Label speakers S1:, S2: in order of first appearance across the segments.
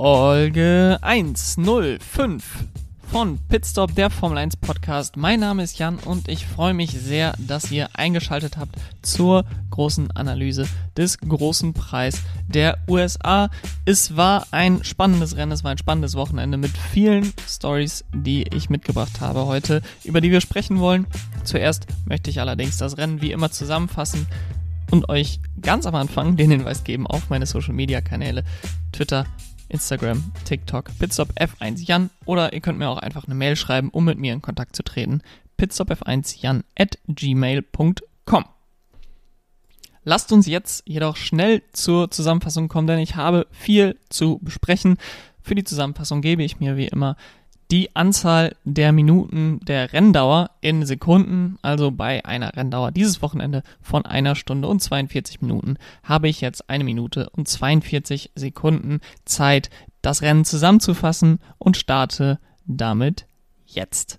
S1: Folge 105 von Pitstop, der Formel 1 Podcast. Mein Name ist Jan und ich freue mich sehr, dass ihr eingeschaltet habt zur großen Analyse des großen Preis der USA. Es war ein spannendes Rennen, es war ein spannendes Wochenende mit vielen Stories, die ich mitgebracht habe heute, über die wir sprechen wollen. Zuerst möchte ich allerdings das Rennen wie immer zusammenfassen und euch ganz am Anfang den Hinweis geben auf meine Social Media Kanäle, Twitter, Instagram, TikTok, Pitstop F1 Jan oder ihr könnt mir auch einfach eine Mail schreiben, um mit mir in Kontakt zu treten. pitstopf1jan at gmail.com. Lasst uns jetzt jedoch schnell zur Zusammenfassung kommen, denn ich habe viel zu besprechen. Für die Zusammenfassung gebe ich mir wie immer die Anzahl der Minuten der Renndauer in Sekunden, also bei einer Renndauer dieses Wochenende von einer Stunde und 42 Minuten, habe ich jetzt eine Minute und 42 Sekunden Zeit, das Rennen zusammenzufassen und starte damit jetzt.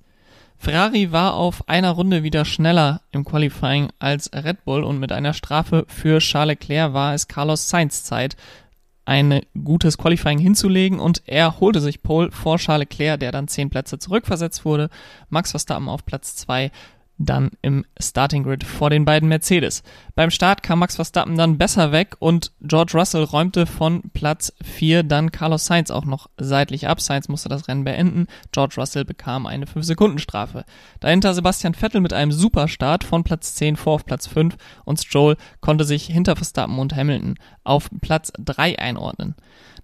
S1: Ferrari war auf einer Runde wieder schneller im Qualifying als Red Bull und mit einer Strafe für Charles Leclerc war es Carlos Sainz Zeit, ein gutes Qualifying hinzulegen und er holte sich Pole vor Charles Leclerc, der dann zehn Plätze zurückversetzt wurde. Max Verstappen auf Platz zwei dann im Starting Grid vor den beiden Mercedes. Beim Start kam Max Verstappen dann besser weg und George Russell räumte von Platz 4 dann Carlos Sainz auch noch seitlich ab. Sainz musste das Rennen beenden. George Russell bekam eine 5-Sekunden-Strafe. Dahinter Sebastian Vettel mit einem Superstart von Platz 10 vor auf Platz 5 und Stroll konnte sich hinter Verstappen und Hamilton auf Platz 3 einordnen.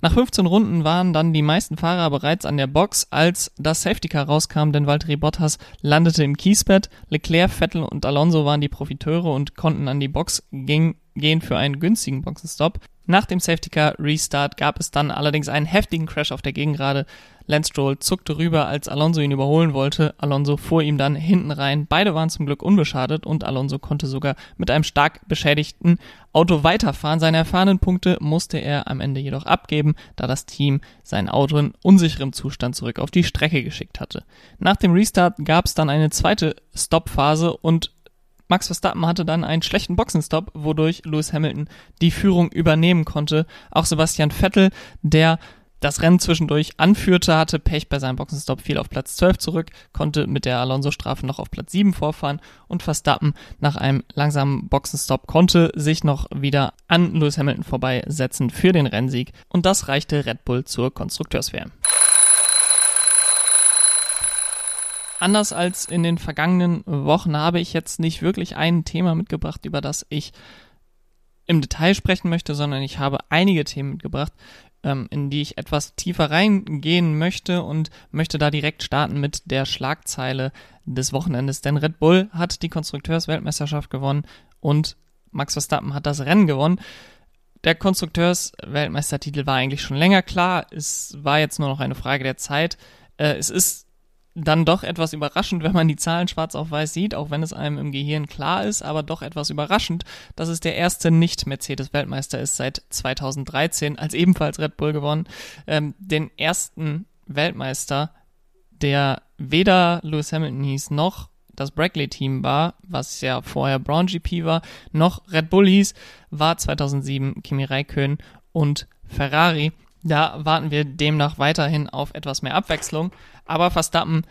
S1: Nach 15 Runden waren dann die meisten Fahrer bereits an der Box, als das Safety Car rauskam, denn Valtteri Bottas landete im Kiesbett. Leclerc, Vettel und Alonso waren die Profiteure und konnten an die Box gehen für einen günstigen Boxenstopp. Nach dem Safety Car Restart gab es dann allerdings einen heftigen Crash auf der Gegengrade. Lance Stroll zuckte rüber, als Alonso ihn überholen wollte. Alonso fuhr ihm dann hinten rein. Beide waren zum Glück unbeschadet und Alonso konnte sogar mit einem stark beschädigten Auto weiterfahren. Seine erfahrenen Punkte musste er am Ende jedoch abgeben, da das Team sein Auto in unsicherem Zustand zurück auf die Strecke geschickt hatte. Nach dem Restart gab es dann eine zweite Stoppphase und Max Verstappen hatte dann einen schlechten Boxenstopp, wodurch Lewis Hamilton die Führung übernehmen konnte. Auch Sebastian Vettel, der das Rennen zwischendurch anführte, hatte Pech bei seinem Boxenstopp, fiel auf Platz 12 zurück, konnte mit der Alonso-Strafe noch auf Platz 7 vorfahren und Verstappen nach einem langsamen Boxenstopp konnte sich noch wieder an Lewis Hamilton vorbeisetzen für den Rennsieg und das reichte Red Bull zur Konstrukteurswehr. Anders als in den vergangenen Wochen habe ich jetzt nicht wirklich ein Thema mitgebracht, über das ich im Detail sprechen möchte, sondern ich habe einige Themen mitgebracht, ähm, in die ich etwas tiefer reingehen möchte und möchte da direkt starten mit der Schlagzeile des Wochenendes. Denn Red Bull hat die Konstrukteursweltmeisterschaft gewonnen und Max Verstappen hat das Rennen gewonnen. Der Konstrukteursweltmeistertitel war eigentlich schon länger klar. Es war jetzt nur noch eine Frage der Zeit. Äh, es ist dann doch etwas überraschend, wenn man die Zahlen schwarz auf weiß sieht, auch wenn es einem im Gehirn klar ist, aber doch etwas überraschend, dass es der erste Nicht-Mercedes-Weltmeister ist seit 2013, als ebenfalls Red Bull gewonnen, ähm, den ersten Weltmeister, der weder Lewis Hamilton hieß, noch das Brackley-Team war, was ja vorher Brown GP war, noch Red Bull hieß, war 2007 Kimi Räikkönen und Ferrari. Da warten wir demnach weiterhin auf etwas mehr Abwechslung. Aber Verstappen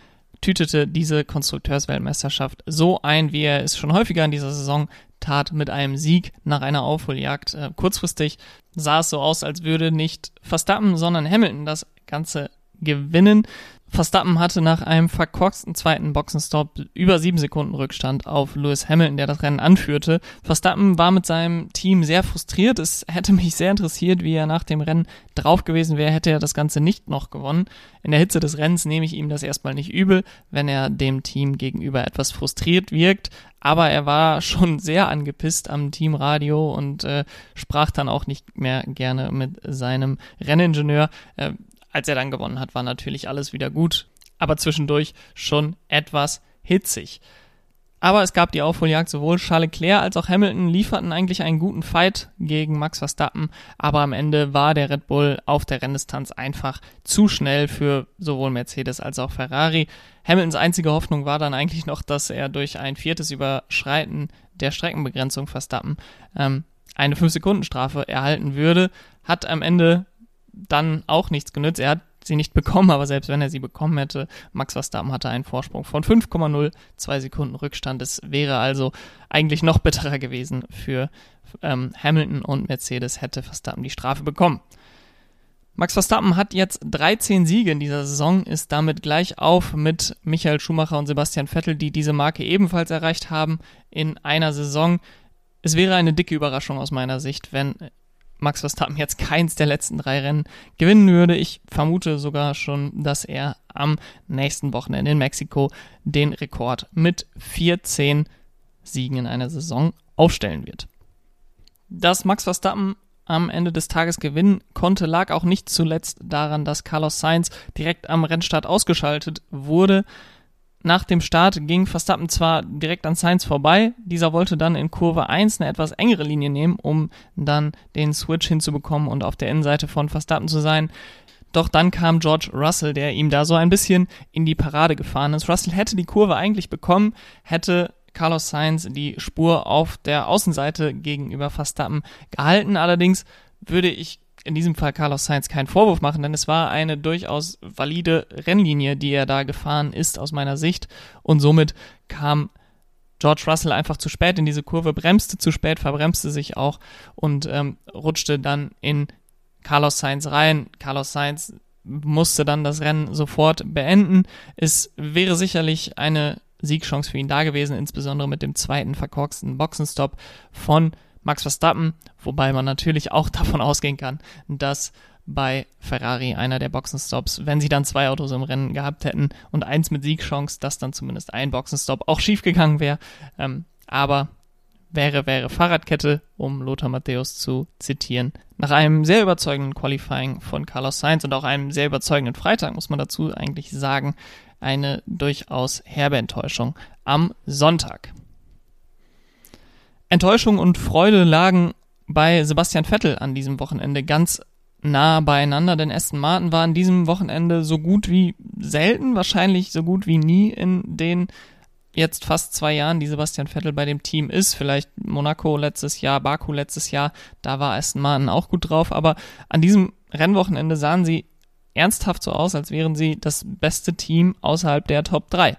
S1: tütete diese Konstrukteursweltmeisterschaft so ein, wie er es schon häufiger in dieser Saison tat, mit einem Sieg nach einer Aufholjagd. Äh, kurzfristig sah es so aus, als würde nicht Verstappen, sondern Hamilton das Ganze gewinnen. Verstappen hatte nach einem verkorksten zweiten Boxenstopp über sieben Sekunden Rückstand auf Lewis Hamilton, der das Rennen anführte. Verstappen war mit seinem Team sehr frustriert. Es hätte mich sehr interessiert, wie er nach dem Rennen drauf gewesen wäre, hätte er das Ganze nicht noch gewonnen. In der Hitze des Rennens nehme ich ihm das erstmal nicht übel, wenn er dem Team gegenüber etwas frustriert wirkt. Aber er war schon sehr angepisst am Teamradio und äh, sprach dann auch nicht mehr gerne mit seinem Renningenieur. Äh, als er dann gewonnen hat, war natürlich alles wieder gut, aber zwischendurch schon etwas hitzig. Aber es gab die Aufholjagd, sowohl Charles Leclerc als auch Hamilton lieferten eigentlich einen guten Fight gegen Max Verstappen, aber am Ende war der Red Bull auf der Renndistanz einfach zu schnell für sowohl Mercedes als auch Ferrari. Hamiltons einzige Hoffnung war dann eigentlich noch, dass er durch ein viertes Überschreiten der Streckenbegrenzung Verstappen ähm, eine 5-Sekunden-Strafe erhalten würde, hat am Ende dann auch nichts genützt. Er hat sie nicht bekommen, aber selbst wenn er sie bekommen hätte, Max Verstappen hatte einen Vorsprung von 5,0, zwei Sekunden Rückstand. Es wäre also eigentlich noch bitterer gewesen für ähm, Hamilton und Mercedes hätte Verstappen die Strafe bekommen. Max Verstappen hat jetzt 13 Siege in dieser Saison, ist damit gleich auf mit Michael Schumacher und Sebastian Vettel, die diese Marke ebenfalls erreicht haben in einer Saison. Es wäre eine dicke Überraschung aus meiner Sicht, wenn Max Verstappen jetzt keins der letzten drei Rennen gewinnen würde. Ich vermute sogar schon, dass er am nächsten Wochenende in Mexiko den Rekord mit 14 Siegen in einer Saison aufstellen wird. Dass Max Verstappen am Ende des Tages gewinnen konnte, lag auch nicht zuletzt daran, dass Carlos Sainz direkt am Rennstart ausgeschaltet wurde. Nach dem Start ging Verstappen zwar direkt an Sainz vorbei, dieser wollte dann in Kurve 1 eine etwas engere Linie nehmen, um dann den Switch hinzubekommen und auf der Innenseite von Verstappen zu sein. Doch dann kam George Russell, der ihm da so ein bisschen in die Parade gefahren ist. Russell hätte die Kurve eigentlich bekommen, hätte Carlos Sainz die Spur auf der Außenseite gegenüber Verstappen gehalten. Allerdings würde ich in diesem Fall Carlos Sainz keinen Vorwurf machen, denn es war eine durchaus valide Rennlinie, die er da gefahren ist aus meiner Sicht und somit kam George Russell einfach zu spät in diese Kurve, bremste zu spät, verbremste sich auch und ähm, rutschte dann in Carlos Sainz rein. Carlos Sainz musste dann das Rennen sofort beenden. Es wäre sicherlich eine Siegchance für ihn da gewesen, insbesondere mit dem zweiten verkorksten Boxenstopp von Max Verstappen, wobei man natürlich auch davon ausgehen kann, dass bei Ferrari einer der Boxenstops, wenn sie dann zwei Autos im Rennen gehabt hätten und eins mit Siegchance, dass dann zumindest ein Boxenstopp auch schief gegangen wäre. Ähm, aber wäre, wäre Fahrradkette, um Lothar Matthäus zu zitieren. Nach einem sehr überzeugenden Qualifying von Carlos Sainz und auch einem sehr überzeugenden Freitag, muss man dazu eigentlich sagen, eine durchaus herbe Enttäuschung am Sonntag. Enttäuschung und Freude lagen bei Sebastian Vettel an diesem Wochenende ganz nah beieinander, denn Aston Martin war an diesem Wochenende so gut wie selten, wahrscheinlich so gut wie nie in den jetzt fast zwei Jahren, die Sebastian Vettel bei dem Team ist. Vielleicht Monaco letztes Jahr, Baku letztes Jahr, da war Aston Martin auch gut drauf, aber an diesem Rennwochenende sahen sie ernsthaft so aus, als wären sie das beste Team außerhalb der Top 3.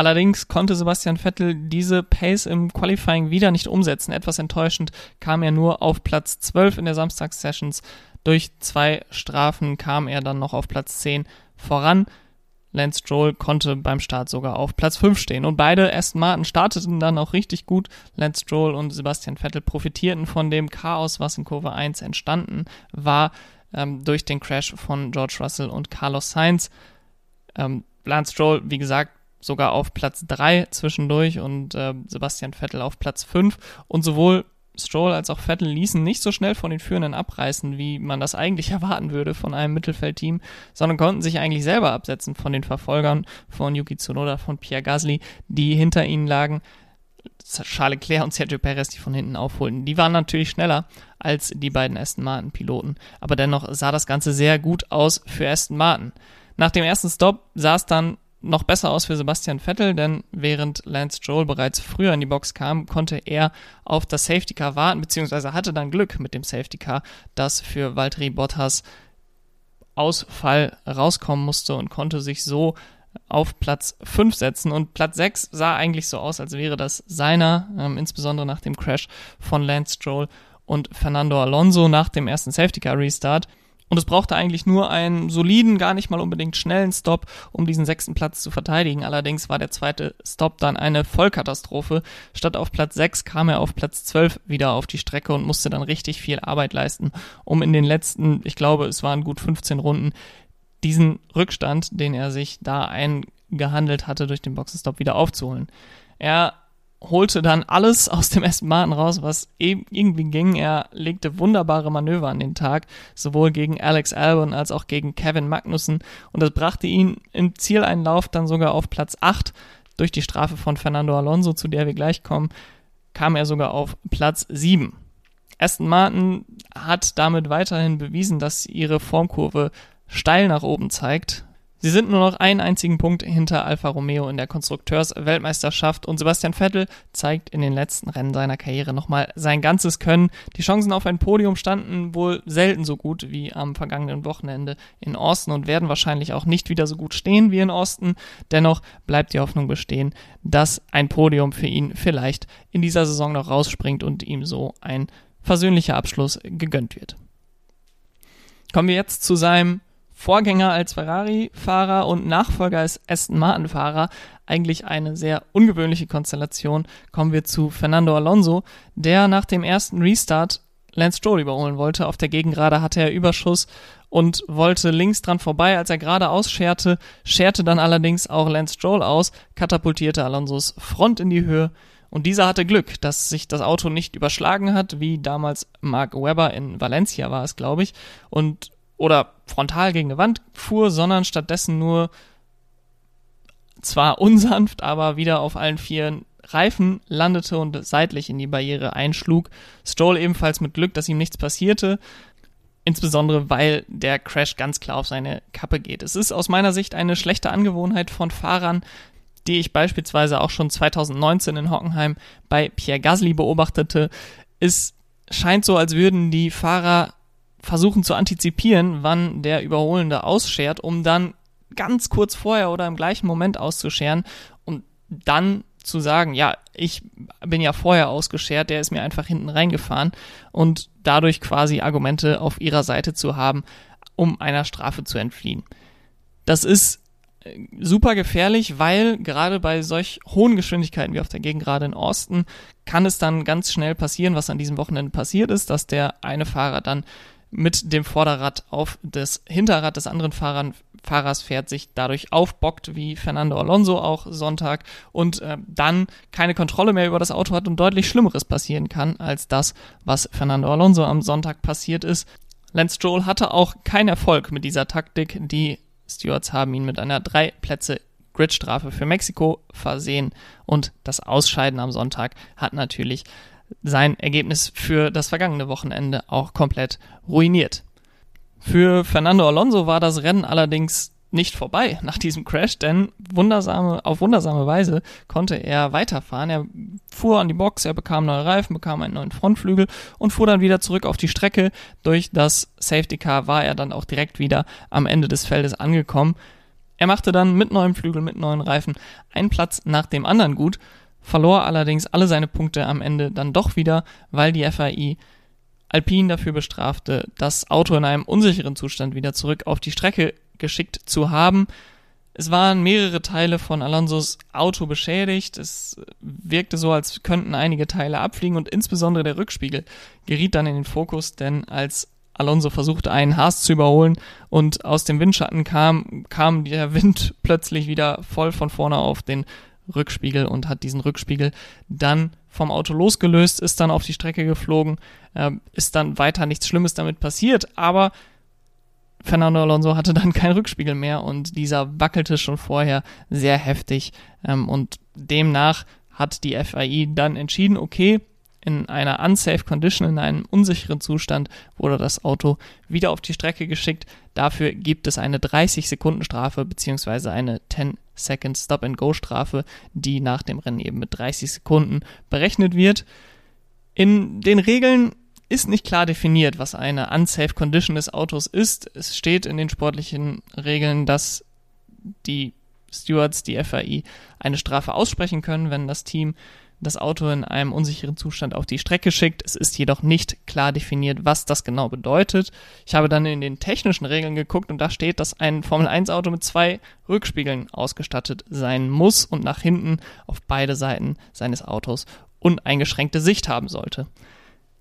S1: Allerdings konnte Sebastian Vettel diese Pace im Qualifying wieder nicht umsetzen. Etwas enttäuschend kam er nur auf Platz 12 in der Samstags-Sessions. Durch zwei Strafen kam er dann noch auf Platz 10 voran. Lance Stroll konnte beim Start sogar auf Platz 5 stehen. Und beide Aston Martin starteten dann auch richtig gut. Lance Stroll und Sebastian Vettel profitierten von dem Chaos, was in Kurve 1 entstanden war, ähm, durch den Crash von George Russell und Carlos Sainz. Ähm, Lance Stroll, wie gesagt, sogar auf Platz 3 zwischendurch und äh, Sebastian Vettel auf Platz 5. Und sowohl Stroll als auch Vettel ließen nicht so schnell von den Führenden abreißen, wie man das eigentlich erwarten würde von einem Mittelfeldteam, sondern konnten sich eigentlich selber absetzen von den Verfolgern von Yuki Tsunoda, von Pierre Gasly, die hinter ihnen lagen. Charles Leclerc und Sergio Perez, die von hinten aufholten. Die waren natürlich schneller als die beiden Aston Martin Piloten, aber dennoch sah das Ganze sehr gut aus für Aston Martin. Nach dem ersten Stop sah es dann noch besser aus für Sebastian Vettel, denn während Lance Stroll bereits früher in die Box kam, konnte er auf das Safety Car warten, beziehungsweise hatte dann Glück mit dem Safety Car, das für Valtteri Bottas Ausfall rauskommen musste und konnte sich so auf Platz 5 setzen. Und Platz 6 sah eigentlich so aus, als wäre das seiner, ähm, insbesondere nach dem Crash von Lance Stroll und Fernando Alonso nach dem ersten Safety Car Restart. Und es brauchte eigentlich nur einen soliden, gar nicht mal unbedingt schnellen Stop, um diesen sechsten Platz zu verteidigen. Allerdings war der zweite Stop dann eine Vollkatastrophe. Statt auf Platz 6 kam er auf Platz 12 wieder auf die Strecke und musste dann richtig viel Arbeit leisten, um in den letzten, ich glaube, es waren gut 15 Runden, diesen Rückstand, den er sich da eingehandelt hatte, durch den Boxenstopp wieder aufzuholen. Er holte dann alles aus dem Aston Martin raus, was eben irgendwie ging. Er legte wunderbare Manöver an den Tag, sowohl gegen Alex Albon als auch gegen Kevin Magnussen. Und das brachte ihn im Zieleinlauf dann sogar auf Platz 8. Durch die Strafe von Fernando Alonso, zu der wir gleich kommen, kam er sogar auf Platz 7. Aston Martin hat damit weiterhin bewiesen, dass ihre Formkurve steil nach oben zeigt. Sie sind nur noch einen einzigen Punkt hinter Alfa Romeo in der Konstrukteursweltmeisterschaft und Sebastian Vettel zeigt in den letzten Rennen seiner Karriere nochmal sein ganzes Können. Die Chancen auf ein Podium standen wohl selten so gut wie am vergangenen Wochenende in Austin und werden wahrscheinlich auch nicht wieder so gut stehen wie in Austin. Dennoch bleibt die Hoffnung bestehen, dass ein Podium für ihn vielleicht in dieser Saison noch rausspringt und ihm so ein versöhnlicher Abschluss gegönnt wird. Kommen wir jetzt zu seinem Vorgänger als Ferrari-Fahrer und Nachfolger als Aston Martin-Fahrer. Eigentlich eine sehr ungewöhnliche Konstellation. Kommen wir zu Fernando Alonso, der nach dem ersten Restart Lance Stroll überholen wollte. Auf der Gegengrade hatte er Überschuss und wollte links dran vorbei, als er gerade ausscherte, scherte dann allerdings auch Lance Stroll aus, katapultierte Alonsos Front in die Höhe. Und dieser hatte Glück, dass sich das Auto nicht überschlagen hat, wie damals Mark Webber in Valencia war es, glaube ich. Und oder frontal gegen eine Wand fuhr, sondern stattdessen nur zwar unsanft, aber wieder auf allen vier Reifen landete und seitlich in die Barriere einschlug. Stroll ebenfalls mit Glück, dass ihm nichts passierte, insbesondere weil der Crash ganz klar auf seine Kappe geht. Es ist aus meiner Sicht eine schlechte Angewohnheit von Fahrern, die ich beispielsweise auch schon 2019 in Hockenheim bei Pierre Gasly beobachtete. Es scheint so, als würden die Fahrer versuchen zu antizipieren, wann der Überholende ausschert, um dann ganz kurz vorher oder im gleichen Moment auszuscheren und dann zu sagen, ja, ich bin ja vorher ausgeschert, der ist mir einfach hinten reingefahren und dadurch quasi Argumente auf ihrer Seite zu haben, um einer Strafe zu entfliehen. Das ist äh, super gefährlich, weil gerade bei solch hohen Geschwindigkeiten wie auf der Gegend gerade in Austin kann es dann ganz schnell passieren, was an diesem Wochenende passiert ist, dass der eine Fahrer dann mit dem Vorderrad auf das Hinterrad des anderen Fahrern, Fahrers fährt, sich dadurch aufbockt, wie Fernando Alonso auch Sonntag, und äh, dann keine Kontrolle mehr über das Auto hat und deutlich Schlimmeres passieren kann, als das, was Fernando Alonso am Sonntag passiert ist. Lance Stroll hatte auch keinen Erfolg mit dieser Taktik. Die Stewards haben ihn mit einer drei Plätze Gridstrafe für Mexiko versehen und das Ausscheiden am Sonntag hat natürlich sein Ergebnis für das vergangene Wochenende auch komplett ruiniert. Für Fernando Alonso war das Rennen allerdings nicht vorbei nach diesem Crash, denn wundersame, auf wundersame Weise konnte er weiterfahren. Er fuhr an die Box, er bekam neue Reifen, bekam einen neuen Frontflügel und fuhr dann wieder zurück auf die Strecke. Durch das Safety Car war er dann auch direkt wieder am Ende des Feldes angekommen. Er machte dann mit neuem Flügel, mit neuen Reifen einen Platz nach dem anderen gut verlor allerdings alle seine Punkte am Ende dann doch wieder, weil die FAI Alpine dafür bestrafte, das Auto in einem unsicheren Zustand wieder zurück auf die Strecke geschickt zu haben. Es waren mehrere Teile von Alonsos Auto beschädigt. Es wirkte so, als könnten einige Teile abfliegen und insbesondere der Rückspiegel geriet dann in den Fokus, denn als Alonso versuchte einen Haas zu überholen und aus dem Windschatten kam, kam der Wind plötzlich wieder voll von vorne auf den Rückspiegel und hat diesen Rückspiegel dann vom Auto losgelöst, ist dann auf die Strecke geflogen, äh, ist dann weiter nichts Schlimmes damit passiert, aber Fernando Alonso hatte dann keinen Rückspiegel mehr und dieser wackelte schon vorher sehr heftig ähm, und demnach hat die FII dann entschieden, okay, in einer unsafe Condition, in einem unsicheren Zustand, wurde das Auto wieder auf die Strecke geschickt. Dafür gibt es eine 30 Sekunden Strafe beziehungsweise eine 10 Second Stop and Go Strafe, die nach dem Rennen eben mit 30 Sekunden berechnet wird. In den Regeln ist nicht klar definiert, was eine unsafe Condition des Autos ist. Es steht in den sportlichen Regeln, dass die Stewards, die FAI, eine Strafe aussprechen können, wenn das Team das Auto in einem unsicheren Zustand auf die Strecke schickt. Es ist jedoch nicht klar definiert, was das genau bedeutet. Ich habe dann in den technischen Regeln geguckt und da steht, dass ein Formel 1 Auto mit zwei Rückspiegeln ausgestattet sein muss und nach hinten auf beide Seiten seines Autos uneingeschränkte Sicht haben sollte.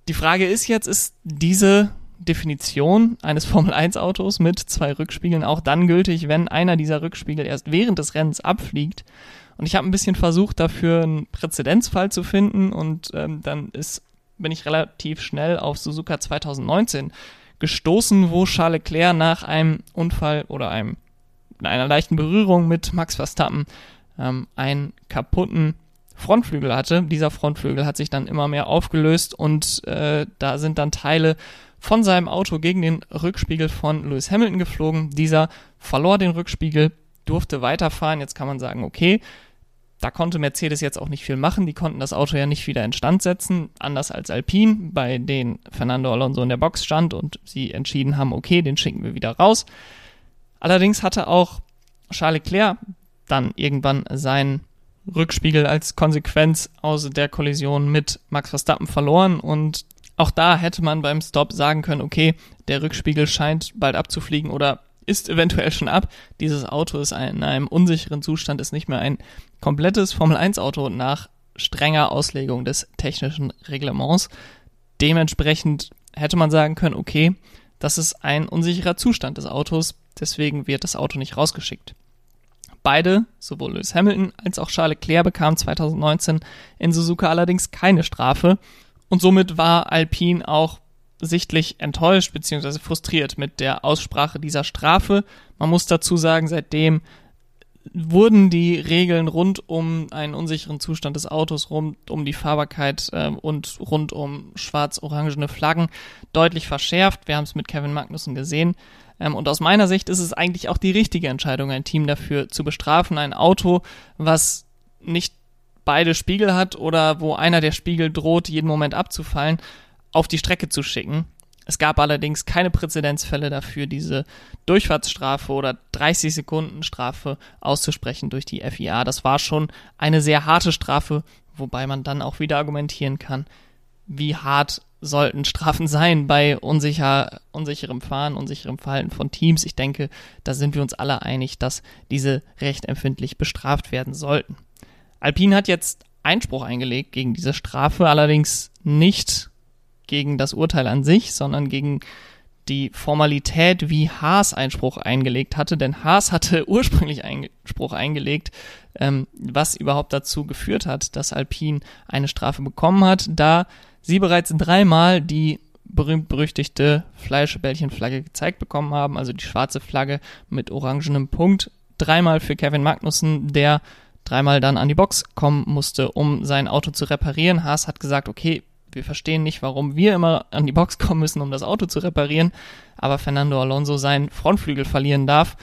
S1: Die Frage ist jetzt, ist diese Definition eines Formel 1 Autos mit zwei Rückspiegeln auch dann gültig, wenn einer dieser Rückspiegel erst während des Rennens abfliegt und ich habe ein bisschen versucht, dafür einen Präzedenzfall zu finden und ähm, dann ist, bin ich relativ schnell auf Suzuka 2019 gestoßen, wo Charles Leclerc nach einem Unfall oder einem, einer leichten Berührung mit Max Verstappen ähm, einen kaputten Frontflügel hatte. Dieser Frontflügel hat sich dann immer mehr aufgelöst und äh, da sind dann Teile von seinem Auto gegen den Rückspiegel von Lewis Hamilton geflogen. Dieser verlor den Rückspiegel, durfte weiterfahren. Jetzt kann man sagen, okay, da konnte Mercedes jetzt auch nicht viel machen. Die konnten das Auto ja nicht wieder instand setzen, anders als Alpine, bei denen Fernando Alonso in der Box stand und sie entschieden haben, okay, den schicken wir wieder raus. Allerdings hatte auch Charles Leclerc dann irgendwann seinen Rückspiegel als Konsequenz aus der Kollision mit Max Verstappen verloren und auch da hätte man beim Stop sagen können, okay, der Rückspiegel scheint bald abzufliegen oder ist eventuell schon ab. Dieses Auto ist in einem unsicheren Zustand, ist nicht mehr ein komplettes Formel 1 Auto nach strenger Auslegung des technischen Reglements. Dementsprechend hätte man sagen können, okay, das ist ein unsicherer Zustand des Autos, deswegen wird das Auto nicht rausgeschickt. Beide, sowohl Lewis Hamilton als auch Charles Leclerc, bekamen 2019 in Suzuka allerdings keine Strafe und somit war Alpine auch sichtlich enttäuscht bzw. frustriert mit der Aussprache dieser Strafe. Man muss dazu sagen, seitdem wurden die Regeln rund um einen unsicheren Zustand des Autos, rund um die Fahrbarkeit äh, und rund um schwarz-orangene Flaggen deutlich verschärft. Wir haben es mit Kevin Magnussen gesehen. Ähm, und aus meiner Sicht ist es eigentlich auch die richtige Entscheidung, ein Team dafür zu bestrafen. Ein Auto, was nicht beide Spiegel hat oder wo einer der Spiegel droht, jeden Moment abzufallen, auf die Strecke zu schicken. Es gab allerdings keine Präzedenzfälle dafür, diese Durchfahrtsstrafe oder 30 Sekunden Strafe auszusprechen durch die FIA. Das war schon eine sehr harte Strafe, wobei man dann auch wieder argumentieren kann, wie hart sollten Strafen sein bei unsicher, unsicherem Fahren, unsicherem Verhalten von Teams. Ich denke, da sind wir uns alle einig, dass diese recht empfindlich bestraft werden sollten. Alpine hat jetzt Einspruch eingelegt gegen diese Strafe, allerdings nicht gegen das Urteil an sich, sondern gegen die Formalität, wie Haas Einspruch eingelegt hatte, denn Haas hatte ursprünglich Einspruch eingelegt, ähm, was überhaupt dazu geführt hat, dass Alpine eine Strafe bekommen hat, da sie bereits dreimal die berühmt-berüchtigte Fleischbällchenflagge gezeigt bekommen haben, also die schwarze Flagge mit orangenem Punkt, dreimal für Kevin Magnussen, der dreimal dann an die Box kommen musste, um sein Auto zu reparieren. Haas hat gesagt, okay, wir verstehen nicht, warum wir immer an die Box kommen müssen, um das Auto zu reparieren, aber Fernando Alonso seinen Frontflügel verlieren darf.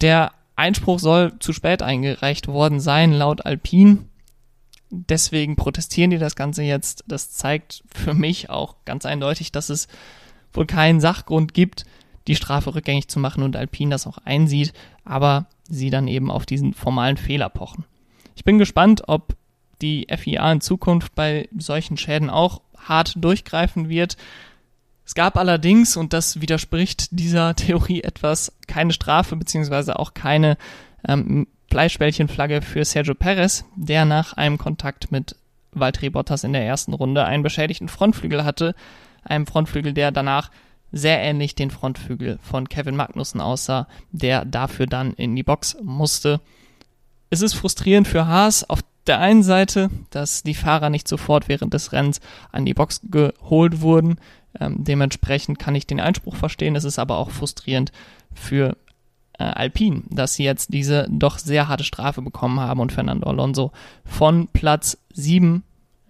S1: Der Einspruch soll zu spät eingereicht worden sein, laut Alpine. Deswegen protestieren die das Ganze jetzt. Das zeigt für mich auch ganz eindeutig, dass es wohl keinen Sachgrund gibt, die Strafe rückgängig zu machen und Alpine das auch einsieht, aber sie dann eben auf diesen formalen Fehler pochen. Ich bin gespannt, ob die FIA in Zukunft bei solchen Schäden auch hart durchgreifen wird. Es gab allerdings, und das widerspricht dieser Theorie etwas, keine Strafe beziehungsweise auch keine ähm, Fleischbällchenflagge für Sergio Perez, der nach einem Kontakt mit Valtteri Bottas in der ersten Runde einen beschädigten Frontflügel hatte, einem Frontflügel, der danach sehr ähnlich den Frontflügel von Kevin Magnussen aussah, der dafür dann in die Box musste. Es ist frustrierend für Haas auf der einen Seite, dass die Fahrer nicht sofort während des Rennens an die Box geholt wurden. Ähm, dementsprechend kann ich den Einspruch verstehen. Es ist aber auch frustrierend für äh, Alpine, dass sie jetzt diese doch sehr harte Strafe bekommen haben und Fernando Alonso von Platz 7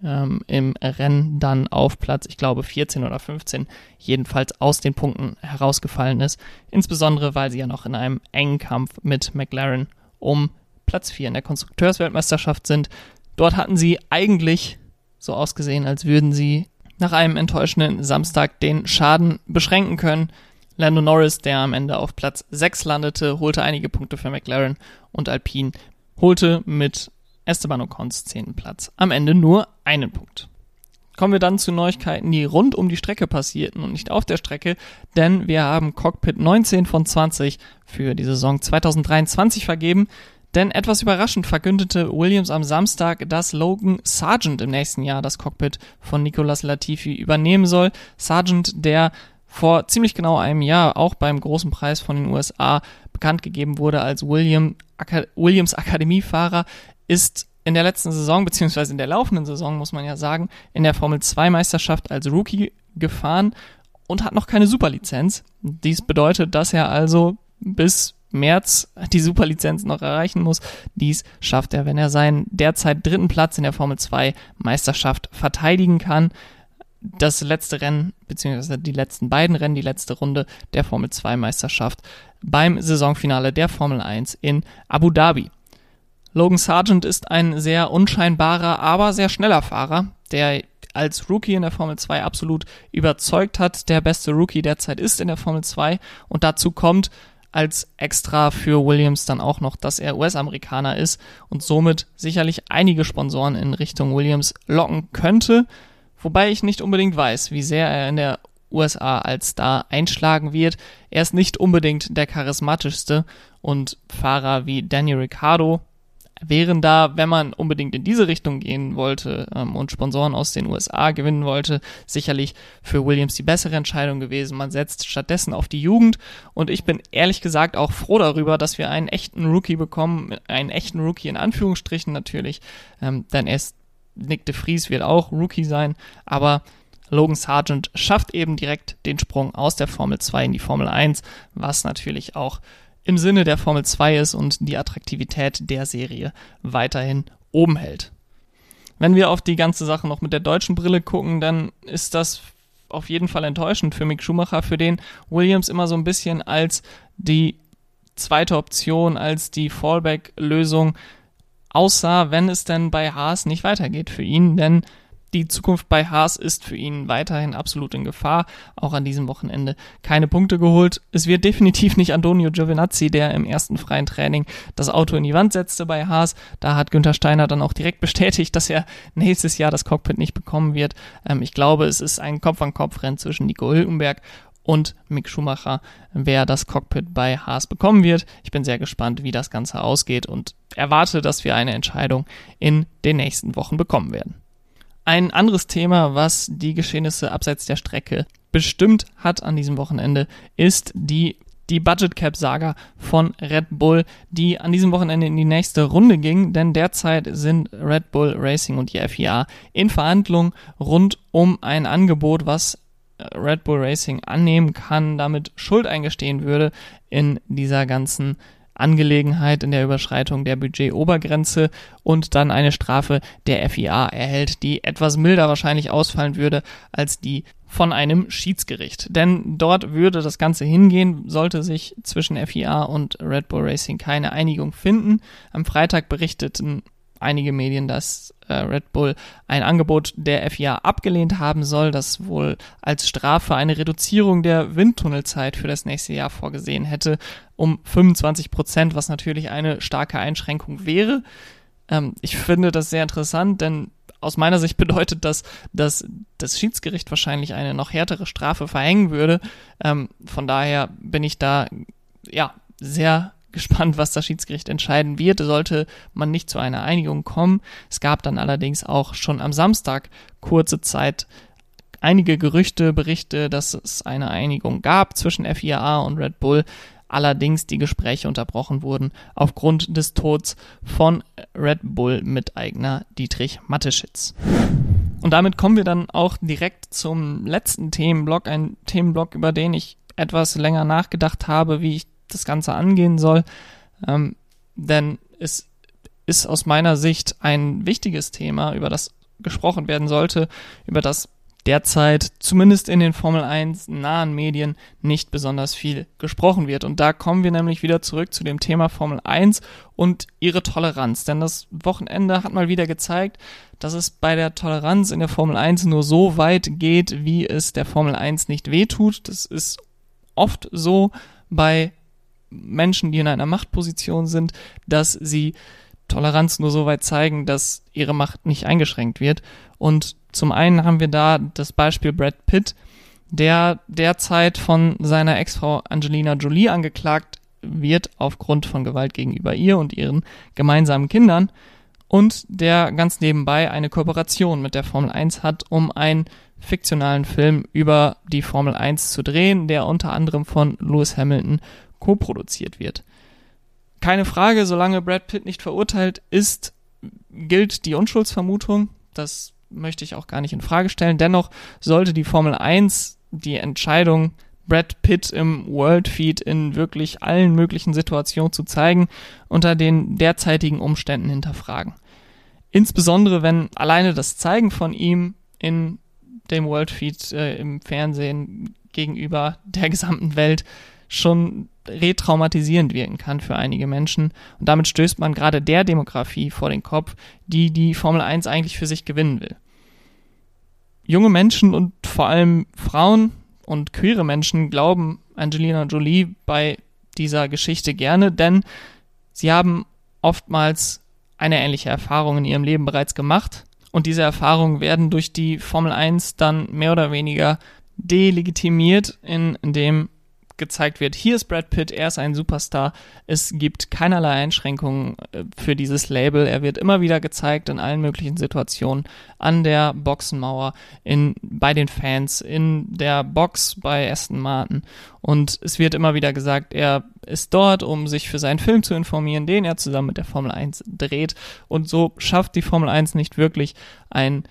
S1: ähm, im Rennen dann auf Platz, ich glaube 14 oder 15, jedenfalls aus den Punkten herausgefallen ist. Insbesondere, weil sie ja noch in einem engen Kampf mit McLaren um Platz 4 in der Konstrukteursweltmeisterschaft sind. Dort hatten sie eigentlich so ausgesehen, als würden sie nach einem enttäuschenden Samstag den Schaden beschränken können. Lando Norris, der am Ende auf Platz 6 landete, holte einige Punkte für McLaren und Alpine holte mit Esteban Ocons 10. Platz am Ende nur einen Punkt. Kommen wir dann zu Neuigkeiten, die rund um die Strecke passierten und nicht auf der Strecke, denn wir haben Cockpit 19 von 20 für die Saison 2023 vergeben. Denn etwas überraschend verkündete Williams am Samstag, dass Logan Sargent im nächsten Jahr das Cockpit von Nicolas Latifi übernehmen soll. Sargent, der vor ziemlich genau einem Jahr auch beim großen Preis von den USA bekannt gegeben wurde als William, Williams Akademiefahrer, ist in der letzten Saison, beziehungsweise in der laufenden Saison, muss man ja sagen, in der Formel 2 Meisterschaft als Rookie gefahren und hat noch keine Superlizenz. Dies bedeutet, dass er also bis März die Superlizenz noch erreichen muss. Dies schafft er, wenn er seinen derzeit dritten Platz in der Formel 2 Meisterschaft verteidigen kann. das letzte Rennen, beziehungsweise die letzten beiden Rennen, die letzte Runde der Formel 2 Meisterschaft beim Saisonfinale der Formel 1 in Abu Dhabi. Logan Sargent ist ein sehr unscheinbarer, aber sehr schneller Fahrer, der als Rookie in der Formel 2 absolut überzeugt hat, der beste Rookie derzeit ist in der Formel 2 und dazu kommt als extra für Williams dann auch noch, dass er US-Amerikaner ist und somit sicherlich einige Sponsoren in Richtung Williams locken könnte, wobei ich nicht unbedingt weiß, wie sehr er in der USA als Star einschlagen wird. Er ist nicht unbedingt der charismatischste und Fahrer wie Daniel Ricciardo wären da, wenn man unbedingt in diese Richtung gehen wollte ähm, und Sponsoren aus den USA gewinnen wollte, sicherlich für Williams die bessere Entscheidung gewesen. Man setzt stattdessen auf die Jugend. Und ich bin ehrlich gesagt auch froh darüber, dass wir einen echten Rookie bekommen, einen echten Rookie in Anführungsstrichen natürlich, ähm, denn erst Nick de Vries wird auch Rookie sein, aber Logan Sargent schafft eben direkt den Sprung aus der Formel 2 in die Formel 1, was natürlich auch im Sinne der Formel 2 ist und die Attraktivität der Serie weiterhin oben hält. Wenn wir auf die ganze Sache noch mit der deutschen Brille gucken, dann ist das auf jeden Fall enttäuschend für Mick Schumacher, für den Williams immer so ein bisschen als die zweite Option, als die Fallback-Lösung aussah, wenn es denn bei Haas nicht weitergeht für ihn, denn die Zukunft bei Haas ist für ihn weiterhin absolut in Gefahr. Auch an diesem Wochenende keine Punkte geholt. Es wird definitiv nicht Antonio Giovinazzi, der im ersten freien Training das Auto in die Wand setzte bei Haas. Da hat Günther Steiner dann auch direkt bestätigt, dass er nächstes Jahr das Cockpit nicht bekommen wird. Ähm, ich glaube, es ist ein Kopf-an-Kopf-Rennen zwischen Nico Hülkenberg und Mick Schumacher, wer das Cockpit bei Haas bekommen wird. Ich bin sehr gespannt, wie das Ganze ausgeht und erwarte, dass wir eine Entscheidung in den nächsten Wochen bekommen werden. Ein anderes Thema, was die Geschehnisse abseits der Strecke bestimmt hat an diesem Wochenende, ist die die Budget Cap Saga von Red Bull, die an diesem Wochenende in die nächste Runde ging, denn derzeit sind Red Bull Racing und die FIA in Verhandlungen rund um ein Angebot, was Red Bull Racing annehmen kann, damit Schuld eingestehen würde in dieser ganzen Angelegenheit in der Überschreitung der Budgetobergrenze und dann eine Strafe der FIA erhält, die etwas milder wahrscheinlich ausfallen würde als die von einem Schiedsgericht. Denn dort würde das Ganze hingehen, sollte sich zwischen FIA und Red Bull Racing keine Einigung finden. Am Freitag berichteten einige Medien, dass äh, Red Bull ein Angebot der FIA abgelehnt haben soll, das wohl als Strafe eine Reduzierung der Windtunnelzeit für das nächste Jahr vorgesehen hätte um 25 Prozent, was natürlich eine starke Einschränkung wäre. Ähm, ich finde das sehr interessant, denn aus meiner Sicht bedeutet das, dass das Schiedsgericht wahrscheinlich eine noch härtere Strafe verhängen würde. Ähm, von daher bin ich da ja sehr gespannt, was das Schiedsgericht entscheiden wird, sollte man nicht zu einer Einigung kommen. Es gab dann allerdings auch schon am Samstag kurze Zeit einige Gerüchte, Berichte, dass es eine Einigung gab zwischen FIA und Red Bull. Allerdings die Gespräche unterbrochen wurden aufgrund des Todes von Red Bull Miteigner Dietrich Mateschitz. Und damit kommen wir dann auch direkt zum letzten Themenblock, ein Themenblock, über den ich etwas länger nachgedacht habe, wie ich das Ganze angehen soll. Ähm, denn es ist aus meiner Sicht ein wichtiges Thema, über das gesprochen werden sollte, über das derzeit zumindest in den Formel 1 nahen Medien nicht besonders viel gesprochen wird. Und da kommen wir nämlich wieder zurück zu dem Thema Formel 1 und ihre Toleranz. Denn das Wochenende hat mal wieder gezeigt, dass es bei der Toleranz in der Formel 1 nur so weit geht, wie es der Formel 1 nicht wehtut. Das ist oft so bei Menschen, die in einer Machtposition sind, dass sie Toleranz nur so weit zeigen, dass ihre Macht nicht eingeschränkt wird. Und zum einen haben wir da das Beispiel Brad Pitt, der derzeit von seiner Ex-Frau Angelina Jolie angeklagt wird aufgrund von Gewalt gegenüber ihr und ihren gemeinsamen Kindern und der ganz nebenbei eine Kooperation mit der Formel 1 hat, um einen fiktionalen Film über die Formel 1 zu drehen, der unter anderem von Lewis Hamilton co-produziert wird. Keine Frage, solange Brad Pitt nicht verurteilt ist, gilt die Unschuldsvermutung. Das möchte ich auch gar nicht in Frage stellen. Dennoch sollte die Formel 1 die Entscheidung, Brad Pitt im World Feed in wirklich allen möglichen Situationen zu zeigen, unter den derzeitigen Umständen hinterfragen. Insbesondere wenn alleine das Zeigen von ihm in dem World Feed äh, im Fernsehen gegenüber der gesamten Welt schon retraumatisierend wirken kann für einige Menschen. Und damit stößt man gerade der Demografie vor den Kopf, die die Formel 1 eigentlich für sich gewinnen will. Junge Menschen und vor allem Frauen und queere Menschen glauben Angelina Jolie bei dieser Geschichte gerne, denn sie haben oftmals eine ähnliche Erfahrung in ihrem Leben bereits gemacht und diese Erfahrungen werden durch die Formel 1 dann mehr oder weniger delegitimiert, indem gezeigt wird, hier ist Brad Pitt, er ist ein Superstar. Es gibt keinerlei Einschränkungen äh, für dieses Label. Er wird immer wieder gezeigt in allen möglichen Situationen, an der Boxenmauer, in, bei den Fans, in der Box bei Aston Martin. Und es wird immer wieder gesagt, er ist dort, um sich für seinen Film zu informieren, den er zusammen mit der Formel 1 dreht. Und so schafft die Formel 1 nicht wirklich ein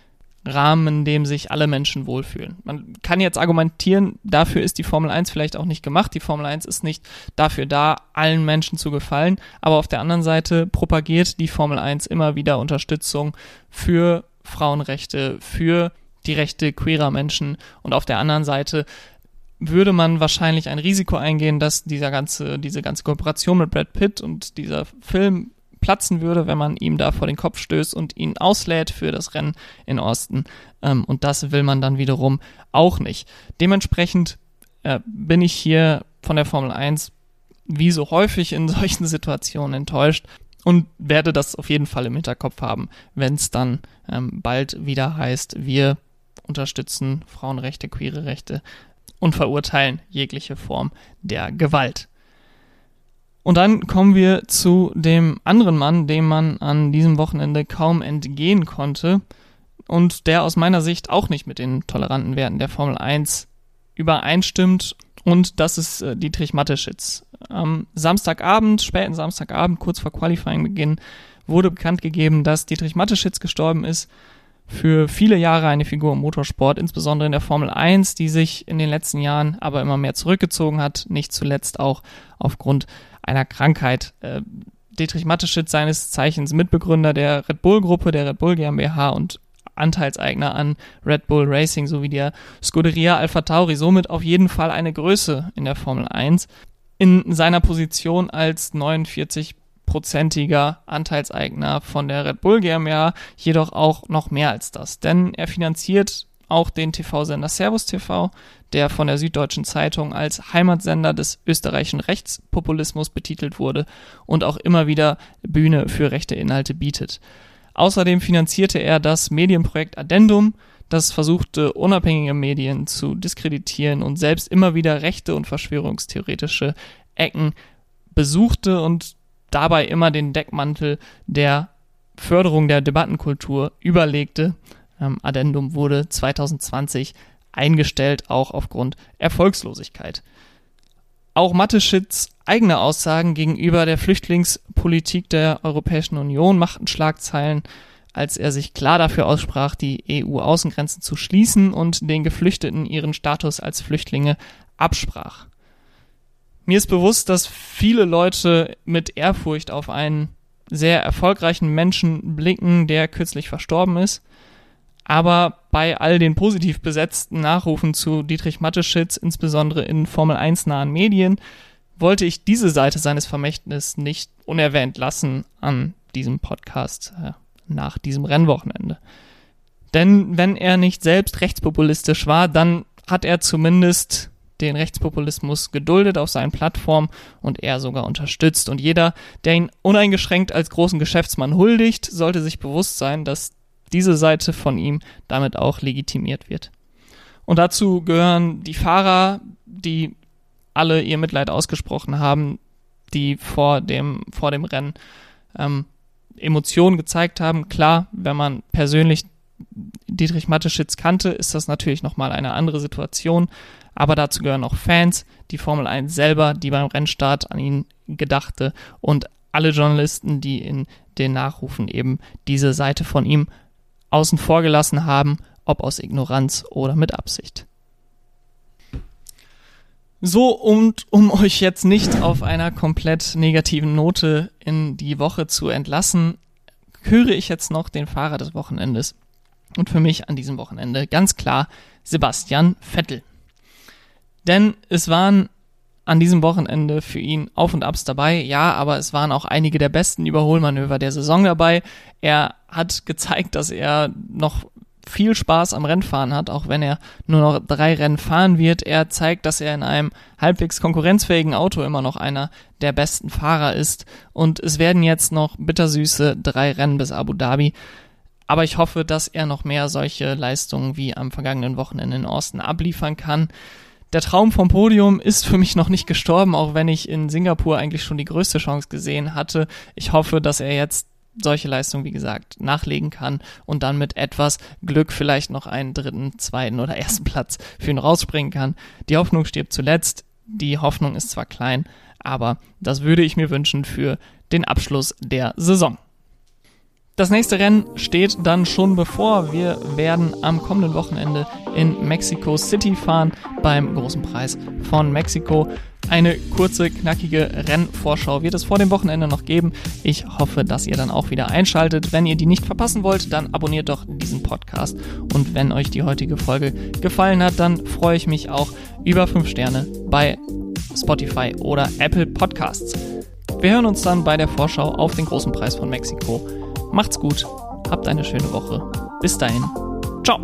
S1: Rahmen, in dem sich alle Menschen wohlfühlen. Man kann jetzt argumentieren, dafür ist die Formel 1 vielleicht auch nicht gemacht. Die Formel 1 ist nicht dafür da, allen Menschen zu gefallen. Aber auf der anderen Seite propagiert die Formel 1 immer wieder Unterstützung für Frauenrechte, für die Rechte queerer Menschen. Und auf der anderen Seite würde man wahrscheinlich ein Risiko eingehen, dass dieser ganze, diese ganze Kooperation mit Brad Pitt und dieser Film platzen würde, wenn man ihm da vor den Kopf stößt und ihn auslädt für das Rennen in Osten. Ähm, und das will man dann wiederum auch nicht. Dementsprechend äh, bin ich hier von der Formel 1 wie so häufig in solchen Situationen enttäuscht und werde das auf jeden Fall im Hinterkopf haben, wenn es dann ähm, bald wieder heißt, wir unterstützen Frauenrechte, queere Rechte und verurteilen jegliche Form der Gewalt. Und dann kommen wir zu dem anderen Mann, dem man an diesem Wochenende kaum entgehen konnte und der aus meiner Sicht auch nicht mit den toleranten Werten der Formel 1 übereinstimmt. Und das ist äh, Dietrich Mateschitz. Am Samstagabend, späten Samstagabend, kurz vor Qualifying-Beginn, wurde bekannt gegeben, dass Dietrich Mateschitz gestorben ist. Für viele Jahre eine Figur im Motorsport, insbesondere in der Formel 1, die sich in den letzten Jahren aber immer mehr zurückgezogen hat, nicht zuletzt auch aufgrund einer Krankheit. Äh, Dietrich Mateschitz, seines Zeichens Mitbegründer der Red Bull-Gruppe, der Red Bull GmbH und Anteilseigner an Red Bull Racing sowie der Scuderia Alpha Tauri, somit auf jeden Fall eine Größe in der Formel 1. In seiner Position als 49-prozentiger Anteilseigner von der Red Bull GmbH jedoch auch noch mehr als das, denn er finanziert auch den TV-Sender Servus TV, der von der Süddeutschen Zeitung als Heimatsender des österreichischen Rechtspopulismus betitelt wurde und auch immer wieder Bühne für rechte Inhalte bietet. Außerdem finanzierte er das Medienprojekt Addendum, das versuchte, unabhängige Medien zu diskreditieren und selbst immer wieder rechte und verschwörungstheoretische Ecken besuchte und dabei immer den Deckmantel der Förderung der Debattenkultur überlegte. Ähm, Addendum wurde 2020 eingestellt, auch aufgrund Erfolgslosigkeit. Auch Mateschitz eigene Aussagen gegenüber der Flüchtlingspolitik der Europäischen Union machten Schlagzeilen, als er sich klar dafür aussprach, die EU-Außengrenzen zu schließen und den Geflüchteten ihren Status als Flüchtlinge absprach. Mir ist bewusst, dass viele Leute mit Ehrfurcht auf einen sehr erfolgreichen Menschen blicken, der kürzlich verstorben ist. Aber bei all den positiv besetzten Nachrufen zu Dietrich Matteschitz, insbesondere in Formel 1 nahen Medien, wollte ich diese Seite seines Vermächtnisses nicht unerwähnt lassen an diesem Podcast äh, nach diesem Rennwochenende. Denn wenn er nicht selbst rechtspopulistisch war, dann hat er zumindest den Rechtspopulismus geduldet auf seinen Plattformen und er sogar unterstützt. Und jeder, der ihn uneingeschränkt als großen Geschäftsmann huldigt, sollte sich bewusst sein, dass diese Seite von ihm damit auch legitimiert wird. Und dazu gehören die Fahrer, die alle ihr Mitleid ausgesprochen haben, die vor dem, vor dem Rennen ähm, Emotionen gezeigt haben. Klar, wenn man persönlich Dietrich Mateschitz kannte, ist das natürlich nochmal eine andere Situation. Aber dazu gehören auch Fans, die Formel 1 selber, die beim Rennstart an ihn gedachte und alle Journalisten, die in den Nachrufen eben diese Seite von ihm außen vor gelassen haben, ob aus Ignoranz oder mit Absicht. So, und um euch jetzt nicht auf einer komplett negativen Note in die Woche zu entlassen, höre ich jetzt noch den Fahrer des Wochenendes. Und für mich an diesem Wochenende ganz klar Sebastian Vettel. Denn es waren an diesem Wochenende für ihn Auf und Abs dabei. Ja, aber es waren auch einige der besten Überholmanöver der Saison dabei. Er hat gezeigt, dass er noch viel Spaß am Rennfahren hat, auch wenn er nur noch drei Rennen fahren wird. Er zeigt, dass er in einem halbwegs konkurrenzfähigen Auto immer noch einer der besten Fahrer ist. Und es werden jetzt noch bittersüße drei Rennen bis Abu Dhabi. Aber ich hoffe, dass er noch mehr solche Leistungen wie am vergangenen Wochenende in Austin abliefern kann. Der Traum vom Podium ist für mich noch nicht gestorben, auch wenn ich in Singapur eigentlich schon die größte Chance gesehen hatte. Ich hoffe, dass er jetzt solche Leistungen, wie gesagt, nachlegen kann und dann mit etwas Glück vielleicht noch einen dritten, zweiten oder ersten Platz für ihn rausspringen kann. Die Hoffnung stirbt zuletzt. Die Hoffnung ist zwar klein, aber das würde ich mir wünschen für den Abschluss der Saison. Das nächste Rennen steht dann schon bevor. Wir werden am kommenden Wochenende in Mexico City fahren beim großen Preis von Mexiko. Eine kurze, knackige Rennvorschau wird es vor dem Wochenende noch geben. Ich hoffe, dass ihr dann auch wieder einschaltet. Wenn ihr die nicht verpassen wollt, dann abonniert doch diesen Podcast. Und wenn euch die heutige Folge gefallen hat, dann freue ich mich auch über 5 Sterne bei Spotify oder Apple Podcasts. Wir hören uns dann bei der Vorschau auf den großen Preis von Mexiko Macht's gut, habt eine schöne Woche. Bis dahin. Ciao.